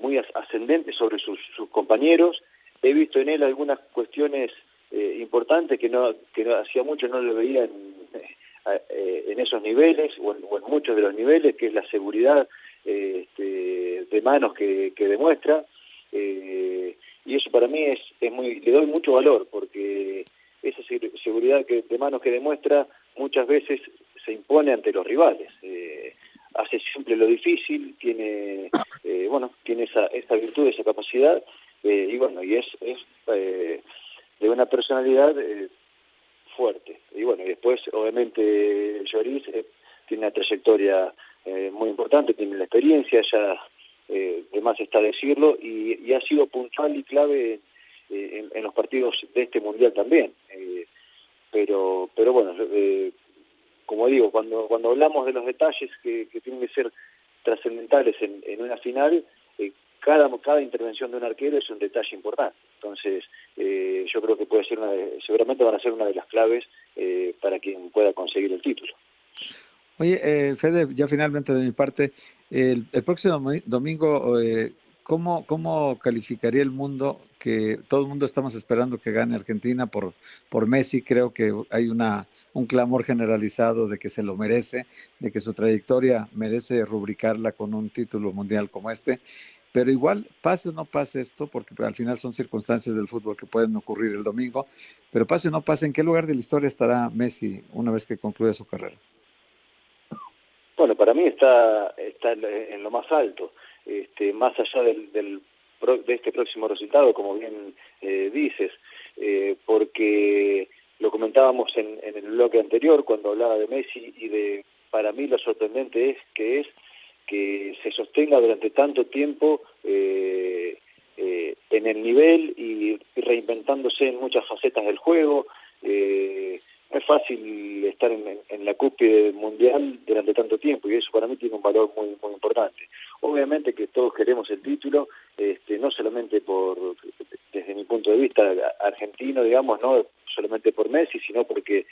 muy ascendente sobre sus, sus compañeros. He visto en él algunas cuestiones eh, importante que no que no, hacía mucho no lo veía en, eh, en esos niveles o en, muchos de los niveles que es la seguridad eh, este, de manos que, que demuestra eh, y eso para mí es, es muy le doy mucho valor porque esa seguridad que, de manos que demuestra muchas veces se impone ante los rivales hace siempre lo difícil tiene bueno tiene esa esa virtud esa capacidad y bueno y es es de una personalidad eh, fuerte. Y bueno, y después obviamente Lloris eh, tiene una trayectoria eh, muy importante, tiene la experiencia, ya eh, de más está decirlo, y, ha sido puntual y clave en, los partidos de este Mundial también. pero, pero bueno, como digo, cuando, cuando hablamos de los detalles que, tienen que ser trascendentales en, en una final, cada, cada intervención de un arquero es un detalle importante. Entonces, eh, yo creo que puede ser una seguramente van a ser una de las claves eh, para quien pueda conseguir el título. Oye, eh, Fede, ya finalmente de mi parte, el, próximo domingo, eh, ¿cómo, ¿cómo calificaría el mundo que todo el mundo estamos esperando que gane Argentina por, por Messi? Creo que hay una, un clamor generalizado de que se lo merece, de que su trayectoria merece rubricarla con un título mundial como este. Pero igual, pase o no pase esto, porque al final son circunstancias del fútbol que pueden ocurrir el domingo, pero pase o no pase, ¿en qué lugar de la historia estará Messi una vez que concluya su carrera? Bueno, para mí está, está en lo más alto, este, más allá del, del de este próximo resultado, como bien eh, dices, eh, porque lo comentábamos en, en el bloque anterior cuando hablaba de Messi y de, para mí lo sorprendente es que es que se sostenga durante tanto tiempo eh, eh, en el nivel y, reinventándose en muchas facetas del juego. Eh, no es fácil estar en, la cúspide mundial durante tanto tiempo y eso para mí tiene un valor muy muy importante. Obviamente que todos queremos el título, este, no solamente por desde mi punto de vista argentino, digamos, no solamente por Messi, sino porque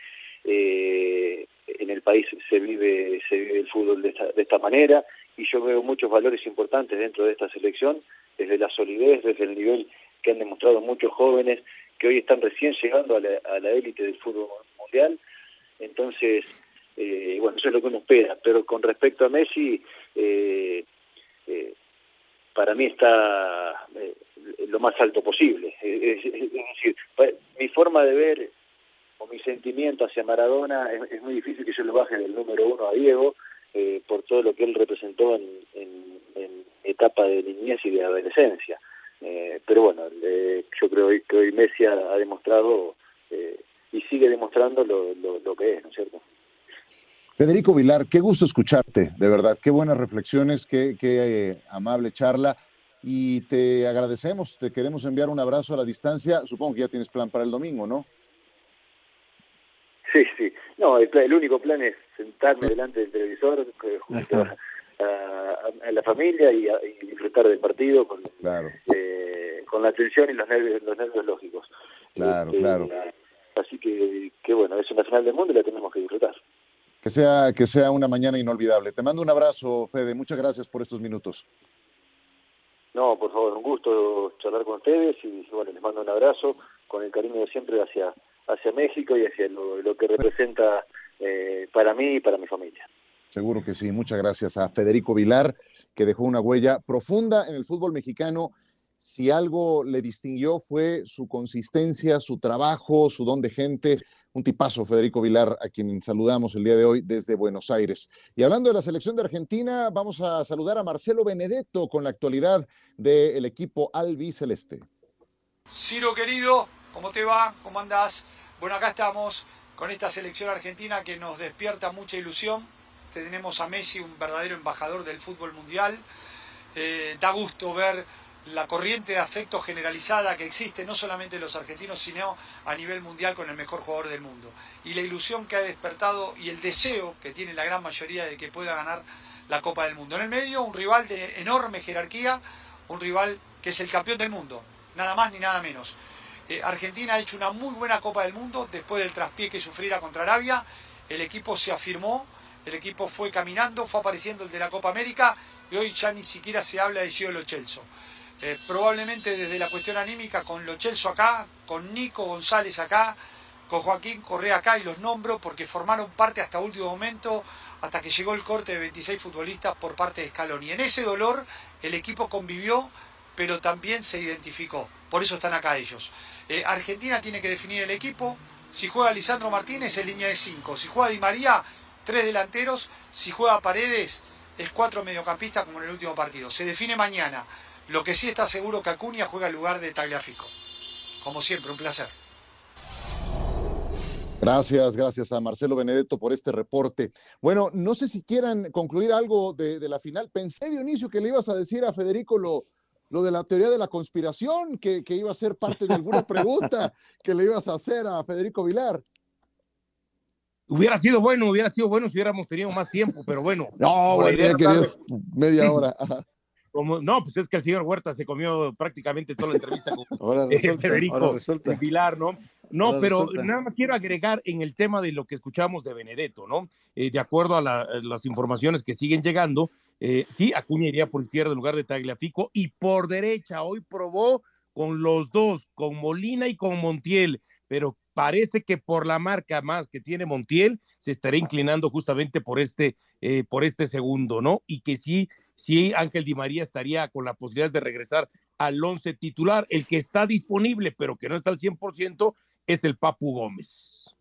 eh, en el país se vive se vive el fútbol de esta, de esta manera y yo veo muchos valores importantes dentro de esta selección, desde la solidez, desde el nivel que han demostrado muchos jóvenes que hoy están recién llegando a la, élite del fútbol mundial. Entonces, eh, bueno, eso es lo que uno espera. Pero con respecto a Messi, eh, eh, para mí está lo más alto posible. Es, decir, mi forma de ver o mi sentimiento hacia Maradona es, es muy difícil que yo lo baje del número uno a Diego, eh, por todo lo que él representó en, etapa de niñez y de adolescencia. Eh, pero bueno, yo creo que hoy Messi ha, demostrado eh, y sigue demostrando lo, lo, que es, ¿no es cierto? Federico Vilar, qué gusto escucharte, de verdad, qué buenas reflexiones, qué, qué amable charla y te agradecemos, te queremos enviar un abrazo a la distancia, supongo que ya tienes plan para el domingo, ¿no? Sí, sí. No, el, único plan es sentarme delante del televisor eh, a, la familia y, disfrutar del partido con, eh, con la atención y los nervios, los nervios lógicos. Claro, este, claro. Así que, que bueno, es una final del mundo y la tenemos que disfrutar. Que sea, que sea una mañana inolvidable. Te mando un abrazo, Fede. Muchas gracias por estos minutos. No, por favor, un gusto charlar con ustedes y bueno, les mando un abrazo con el cariño de siempre hacia hacia México y hacia lo, que representa eh, para mí y para mi familia. Seguro que sí. Muchas gracias a Federico Vilar, que dejó una huella profunda en el fútbol mexicano. Si algo le distinguió fue su consistencia, su trabajo, su don de gente. Un tipazo, Federico Vilar, a quien saludamos el día de hoy desde Buenos Aires. Y hablando de la selección de Argentina, vamos a saludar a Marcelo Benedetto con la actualidad del equipo albiceleste. Ciro, querido, ¿cómo te va? ¿Cómo andás? Bueno, acá estamos con esta selección argentina que nos despierta mucha ilusión. Tenemos a Messi, un verdadero embajador del fútbol mundial. Eh, da gusto ver la corriente de afecto generalizada que existe, no solamente en los argentinos, sino a nivel mundial con el mejor jugador del mundo. Y la ilusión que ha despertado y el deseo que tiene la gran mayoría de que pueda ganar la Copa del Mundo. En el medio, un rival de enorme jerarquía, un rival que es el campeón del mundo, nada más ni nada menos. Eh, Argentina ha hecho una muy buena Copa del Mundo después del traspié que sufriera contra Arabia. El equipo se afirmó el equipo fue caminando, fue apareciendo el de la Copa América y hoy ya ni siquiera se habla de Gio Lo Celso. Eh, probablemente desde la cuestión anímica con Lo Celso acá, con Nico González acá, con Joaquín Correa acá y los nombro porque formaron parte hasta último momento, hasta que llegó el corte de 26 futbolistas por parte de Scaloni. En ese dolor el equipo convivió, pero también se identificó. Por eso están acá ellos. Eh, Argentina tiene que definir el equipo. Si juega Lisandro Martínez es línea de 5. Si juega Di María, tres delanteros. Si juega Paredes, es cuatro mediocampistas como en el último partido. Se define mañana. Lo que sí está seguro que Acuña juega en lugar de Tagliafico. Como siempre, un placer. Gracias, gracias a Marcelo Benedetto por este reporte. Bueno, no sé si quieran concluir algo de, de la final. Pensé, Dionisio, que le ibas a decir a Federico lo, lo de la teoría de la conspiración, que, que iba a ser parte de alguna *laughs* pregunta que le ibas a hacer a Federico Vilar. Hubiera sido bueno, hubiera sido bueno si hubiéramos tenido más tiempo, pero bueno. *laughs* No, era querías media hora. Ajá. Como, no, pues es que el señor Huerta se comió prácticamente toda la entrevista con *laughs* *laughs* eh, resulta, Federico ahora resulta. Vilar, ¿no? No, Ahora pero resulta. nada más quiero agregar en el tema de lo que escuchamos de Benedetto, ¿no? Eh, de acuerdo a, la- a las informaciones que siguen llegando, eh, sí, Acuña iría por izquierda en lugar de Tagliafico y por derecha hoy probó con los dos, con Molina y con Montiel, pero parece que por la marca más que tiene Montiel se estará inclinando justamente por este, eh, por este segundo, ¿no? Y que sí, sí, Ángel Di María estaría con la posibilidad de regresar al once titular. El que está disponible, pero que no está al 100%, es el Papu Gómez.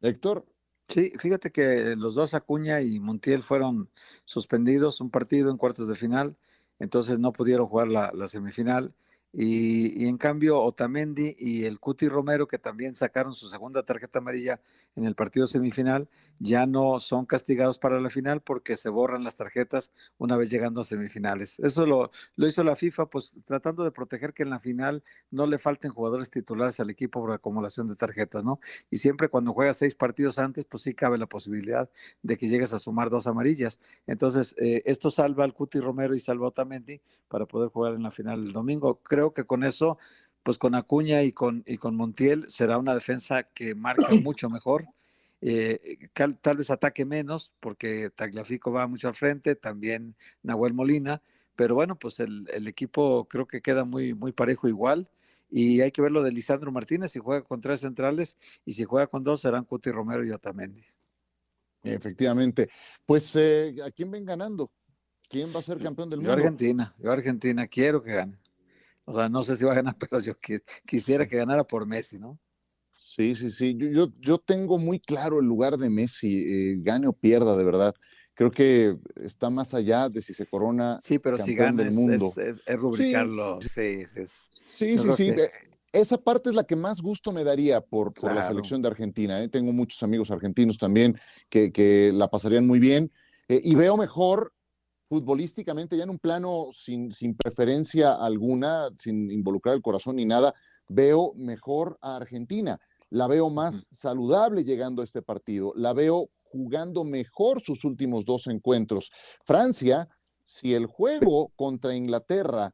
Héctor. Sí, fíjate que los dos Acuña y Montiel fueron suspendidos un partido en cuartos de final, entonces no pudieron jugar la, la semifinal. Y, en cambio, Otamendi y el Cuti Romero, que también sacaron su segunda tarjeta amarilla en el partido semifinal, ya no son castigados para la final porque se borran las tarjetas una vez llegando a semifinales. Eso lo, lo hizo la FIFA, pues tratando de proteger que en la final no le falten jugadores titulares al equipo por acumulación de tarjetas, ¿no? Y siempre cuando juegas seis partidos antes, pues sí cabe la posibilidad de que llegues a sumar dos amarillas. Entonces, eh, esto salva al Cuti Romero y salva a Otamendi para poder jugar en la final el domingo. Creo que con eso, pues con Acuña y con, y con Montiel será una defensa que marca *clears throat* mucho mejor. Eh, tal vez ataque menos, porque Tagliafico va mucho al frente, también Nahuel Molina, pero bueno, pues el, el equipo creo que queda muy, muy parejo igual. Y hay que ver lo de Lisandro Martínez, si juega con tres centrales y si juega con dos serán Cuti Romero y Otamendi. Efectivamente. Pues, eh, ¿a quién ven ganando? ¿Quién va a ser campeón del Yo mundo? Argentina, yo Argentina quiero que gane. O sea, no sé si va a ganar, *laughs* pero yo qui- quisiera que ganara por Messi, ¿no? Sí, sí, sí. Yo, yo, yo tengo muy claro el lugar de Messi, eh, gane o pierda, de verdad. Creo que está más allá de si se corona Sí, pero si gana es, mundo. es, es- es rubricarlo. Sí, sí, es- Sí, yo sí, creo sí. que- Esa parte es la que más gusto me daría por, por la Claro. selección de Argentina. ¿eh? Tengo muchos amigos argentinos también que, que la pasarían muy bien. eh, y veo mejor futbolísticamente, ya en un plano sin, sin preferencia alguna, sin involucrar el corazón ni nada, veo mejor a Argentina. La veo más saludable llegando a este partido. La veo jugando mejor sus últimos dos encuentros. Francia, si el juego contra Inglaterra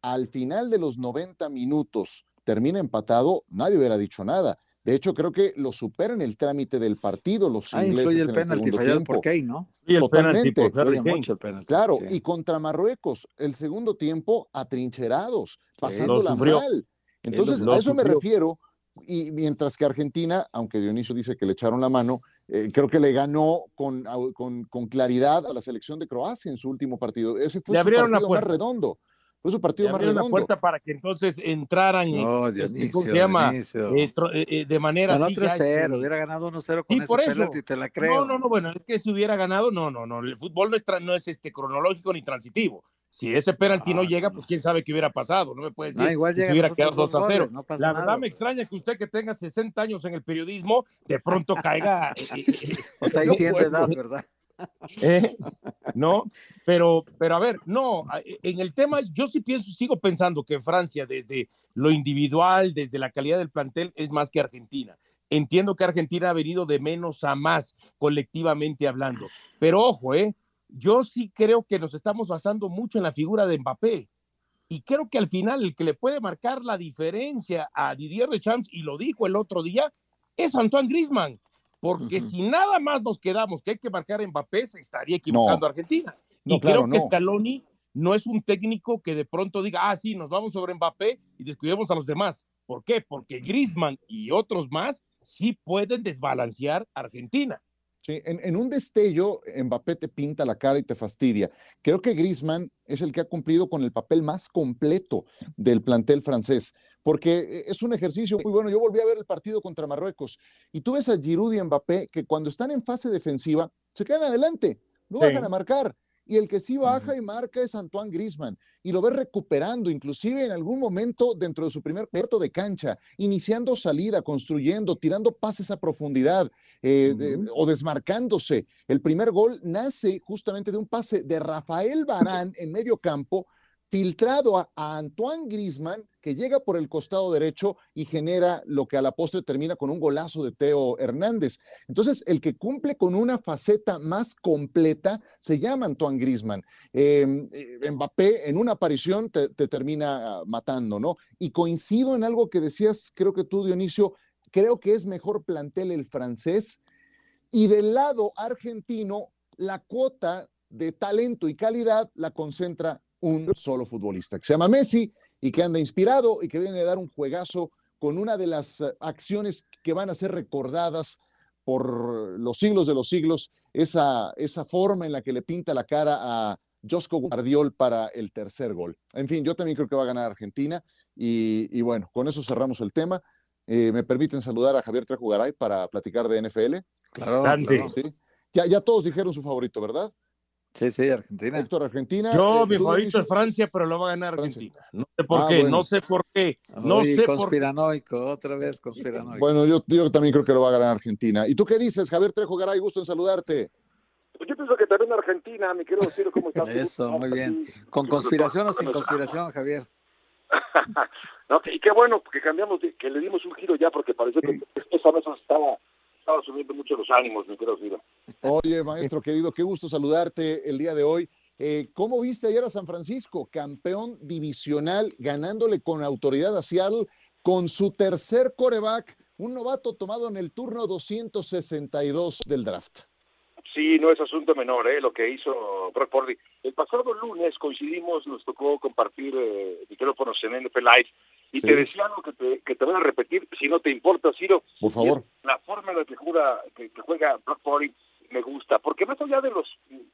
al final de los 90 minutos termina empatado, nadie hubiera dicho nada. De hecho, creo que lo superan el trámite del partido los Ah, ingleses influye el en penalti segundo fallado tiempo. por Kane, ¿no? Y el Totalmente. penalti mucho el penalti. Claro, sí. y contra Marruecos, el segundo tiempo atrincherados, pasándola sufrió. mal. Entonces, lo a eso me refiero. Y mientras que Argentina, aunque Dionisio dice que le echaron la mano, eh, creo que le ganó con, con, con claridad a la selección de Croacia en su último partido. Ese fue Le su abrieron la partido más puerta. redondo. Fue su partido más redondo. puerta para que entonces entraran en, No, este, Dionisio, ¿cómo se llama? Eh, tro- eh, eh, de manera Ganó así ya, 3-0, este, hubiera ganado 1-0 con Sí, ese por eso. penalti, te la creo. No, no, no, bueno, es que si hubiera ganado, no, no, no, el fútbol no es, tra- no es este cronológico ni transitivo. Si ese penalti no, No, llega, pues quién sabe qué hubiera pasado, no me puede decir No, igual que llegan hubiera quedado otros 2 a dos 0. goles, no La nada. verdad me extraña que usted que tenga 60 años en el periodismo, de pronto caiga. eh, eh, eh, O sea, hay no 100 de edad, ¿verdad? ¿Eh? No, pero, pero a ver, no, a- en el tema, yo sí pienso, sigo pensando que Francia, desde lo individual, desde la calidad del plantel, es más que Argentina. Entiendo que Argentina ha venido de menos a más, colectivamente hablando. Pero ojo, ¿eh? Yo sí creo que nos estamos basando mucho en la figura de Mbappé. Y creo que al final el que le puede marcar la diferencia a Didier Deschamps, y lo dijo el otro día, es Antoine Griezmann porque si nada más nos quedamos que hay que marcar a Mbappé, se estaría equivocando Argentina. y creo que Scaloni no es un técnico que de pronto diga, ah, sí, nos vamos sobre Mbappé y descuidemos a los demás. ¿Por qué? Porque Griezmann y otros más sí pueden desbalancear a Argentina. Sí, en, un destello, Mbappé te pinta la cara y te fastidia. Creo que Griezmann es el que ha cumplido con el papel más completo del plantel francés, porque es un ejercicio muy bueno. Yo volví a ver el partido contra Marruecos y tú ves a Giroud y Mbappé que cuando están en fase defensiva se quedan adelante, no van a marcar y el que sí baja y marca es Antoine Grisman. Y lo ves recuperando, inclusive en algún momento dentro de su primer cuarto de cancha, iniciando salida, construyendo, tirando pases a profundidad eh, o desmarcándose. El primer gol nace justamente de un pase de Rafael Barán en medio campo filtrado a, Antoine Grisman, que llega por el costado derecho y genera lo que a la postre termina con un golazo de Teo Hernández. Entonces, el que cumple con una faceta más completa se llama Antoine Grisman. Em, eh, Mbappé en una aparición te, termina matando, ¿no? Y coincido en algo que decías, creo que tú, Dionisio, creo que es mejor plantel el francés. Y del lado argentino, la cuota de talento y calidad la concentra un solo futbolista, que se llama Messi y que anda inspirado y que viene a dar un juegazo con una de las eh, acciones que van a ser recordadas por los siglos de los siglos, esa, esa forma en la que le pinta la cara a Josco Guardiol para el tercer gol. En fin, yo también creo que va a ganar Argentina y, bueno, con eso cerramos el tema. Eh, me permiten saludar a Javier Trejo para platicar de NFL. Claro, claro. ¿Sí? Ya, ya todos dijeron su favorito, ¿verdad? Sí, sí, Argentina. Héctor, Argentina. Yo, mi favorito es Francia, pero lo va a ganar Argentina. No sé por ah, qué, no sé por qué. No sé conspiranoico, otra vez conspiranoico. Bueno, yo, yo, también creo que lo va a ganar Argentina. ¿Y tú qué dices, Javier Trejo Garay? Gusto en saludarte. Pues yo pienso que también Argentina, mi querido Ciro, ¿cómo estás? *laughs* Eso, muy bien. ¿Con conspiración o sin conspiración, Javier? *laughs* no, y qué bueno que cambiamos, que le dimos un giro ya, porque parece que esa mesa estaba estaba subiendo mucho los ánimos, mi querido Oye, maestro querido, qué gusto saludarte el día de hoy. Eh, ¿Cómo viste ayer a San Francisco, campeón divisional, ganándole con autoridad a Seattle con su tercer coreback, un novato tomado en el turno 262 del draft? Sí, no es asunto menor, ¿eh? lo que hizo Brock Purdy. El pasado lunes coincidimos, nos tocó compartir eh, micrófonos en NFL Live y te decía algo que te, que te voy a repetir, si no te importa, Ciro. Por favor. La forma en la que, juega, que, juega me gusta, porque más allá de los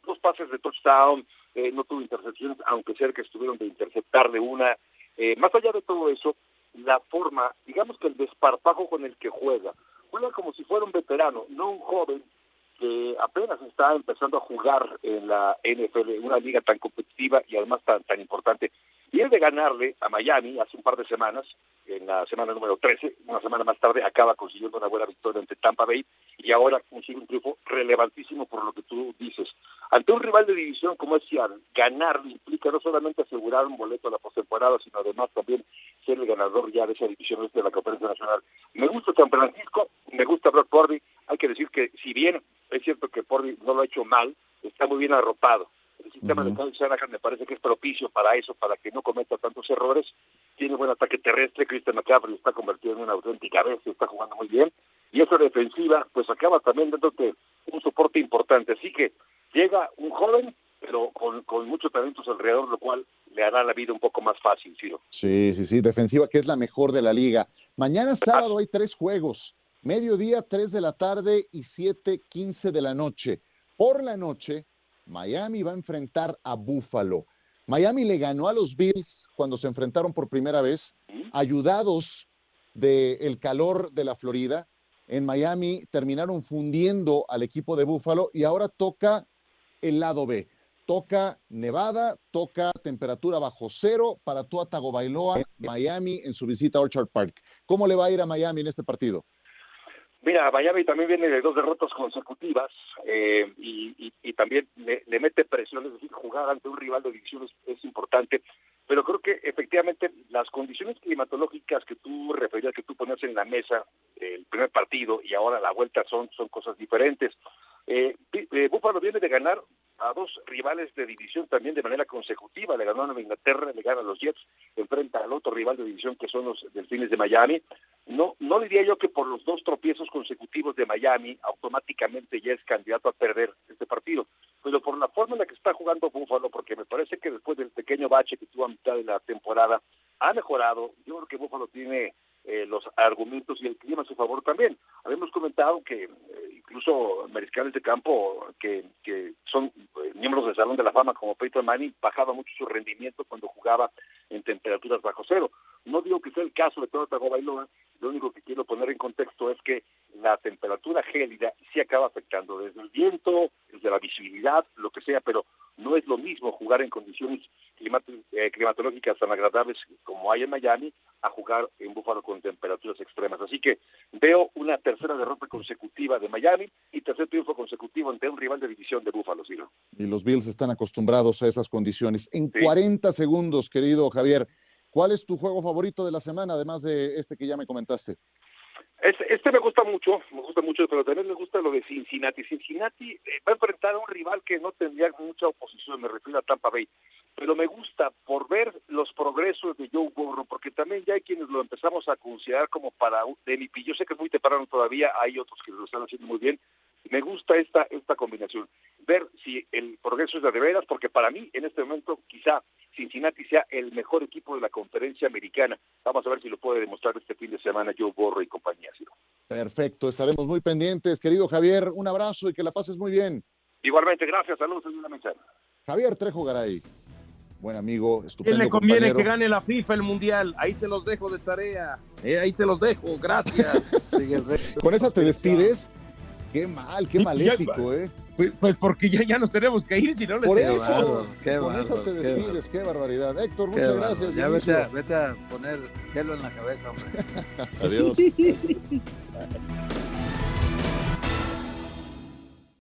dos pases de touchdown, eh, no tuvo intercepciones, aunque sea que estuvieron de interceptar de una, eh, más allá de todo eso, la forma, digamos que el desparpajo con el que juega, juega como si fuera un veterano, no un joven que apenas está empezando a jugar en la NFL, una liga tan competitiva y además tan, tan importante. Viene de ganarle a Miami hace un par de semanas, en la semana número 13, una semana más tarde acaba consiguiendo una buena victoria ante Tampa Bay y ahora consigue un triunfo relevantísimo por lo que tú dices. Ante un rival de división como es Seattle, ganar implica no solamente asegurar un boleto a la postemporada, sino además también ser el ganador ya de esa división este de la Conferencia Nacional. Me gusta San Francisco, me gusta Brock Purdy, hay que decir que si bien es cierto que Pordy no lo ha hecho mal, está muy bien arropado. El sistema de Kyle Shanahan me parece que es propicio para eso, para que no cometa tantos errores. Tiene buen ataque terrestre, Christian McCaffrey está convertido en una auténtica bestia, está jugando muy bien. Y esa defensiva, pues acaba también dándote un soporte importante. Así que llega un joven, pero con, con muchos talentos alrededor, lo cual le hará la vida un poco más fácil, Ciro. Sí, sí, sí, defensiva que es la mejor de la liga. Mañana sábado hay tres juegos. Mediodía, 3 de la tarde y 7:15 de la noche. Por la noche, Miami va a enfrentar a Buffalo. Miami le ganó a los Bills cuando se enfrentaron por primera vez, ayudados del calor de la Florida. En Miami terminaron fundiendo al equipo de Buffalo y ahora toca el lado B. Toca Nevada, toca temperatura bajo cero para Tua Tagovailoa, Miami en su visita a Orchard Park. ¿Cómo le va a ir a Miami en este partido? Mira, Miami también viene de dos derrotas consecutivas eh, y, también le, mete presión, es decir, jugar ante un rival de división es, importante, pero creo que efectivamente las condiciones climatológicas que tú referías, que tú ponías en la mesa, el primer partido y ahora la vuelta son, son cosas diferentes. Eh, eh, Búfalo viene de ganar a dos rivales de división también de manera consecutiva. Le ganó a Nueva Inglaterra, le gana a los Jets, enfrenta al otro rival de división que son los Delfines de Miami. No, no diría yo que por los dos tropiezos consecutivos de Miami automáticamente ya es candidato a perder este partido, pero por la forma en la que está jugando Búfalo, porque me parece que después del pequeño bache que tuvo a mitad de la temporada, ha mejorado. Yo creo que Búfalo tiene eh, los argumentos y el clima a su favor también. Habíamos comentado que eh, incluso mariscales de campo que, que son eh, miembros del Salón de la Fama como Peyton Manning bajaba mucho su rendimiento cuando jugaba en temperaturas bajo cero. No digo que sea el caso de Tua Tagovailoa, lo único que quiero poner en contexto es que la temperatura gélida sí acaba afectando desde el viento, desde la visibilidad, lo que sea, pero no es lo mismo jugar en condiciones eh, climatológicas tan agradables como hay en Miami a jugar en Búfalo con temperaturas extremas. Así que veo una tercera derrota consecutiva de Miami y tercer triunfo consecutivo ante un rival de división de Búfalo, ¿sí? Y los Bills están acostumbrados a esas condiciones. En 40 segundos, querido Javier, ¿cuál es tu juego favorito de la semana, además de este que ya me comentaste? Este, este, me gusta mucho, me gusta mucho, pero también me gusta lo de Cincinnati. Cincinnati eh, va a enfrentar a un rival que no tendría mucha oposición, me refiero a Tampa Bay, pero me gusta por ver los progresos de Joe Burrow, porque también ya hay quienes lo empezamos a considerar como para de MVP. Yo sé que es muy temprano todavía, hay otros que lo están haciendo muy bien. Me gusta esta esta combinación, ver si el progreso es de veras, porque para mí en este momento quizá Cincinnati sea el mejor equipo de la conferencia americana. Vamos a ver si lo puede demostrar este fin de semana Joe Borro y compañía. Perfecto, estaremos muy pendientes. Querido Javier, un abrazo y que la pases muy bien. Igualmente, gracias. Saludos en una mensaje. Javier Trejo Garay, buen amigo, estupendo. ¿Quién le conviene que gane la FIFA el Mundial? Ahí se los dejo de tarea. Eh, ahí se los dejo, gracias. *laughs* Con esa te despides. Qué mal, qué maléfico, ¿eh? Pues, pues, porque ya, ya nos tenemos que ir, si no les Por eso, con eso te despides, qué, barbaridad. Héctor, muchas gracias. Ya vete a, vete a, poner cielo en la cabeza, hombre. *laughs* Adiós. *laughs*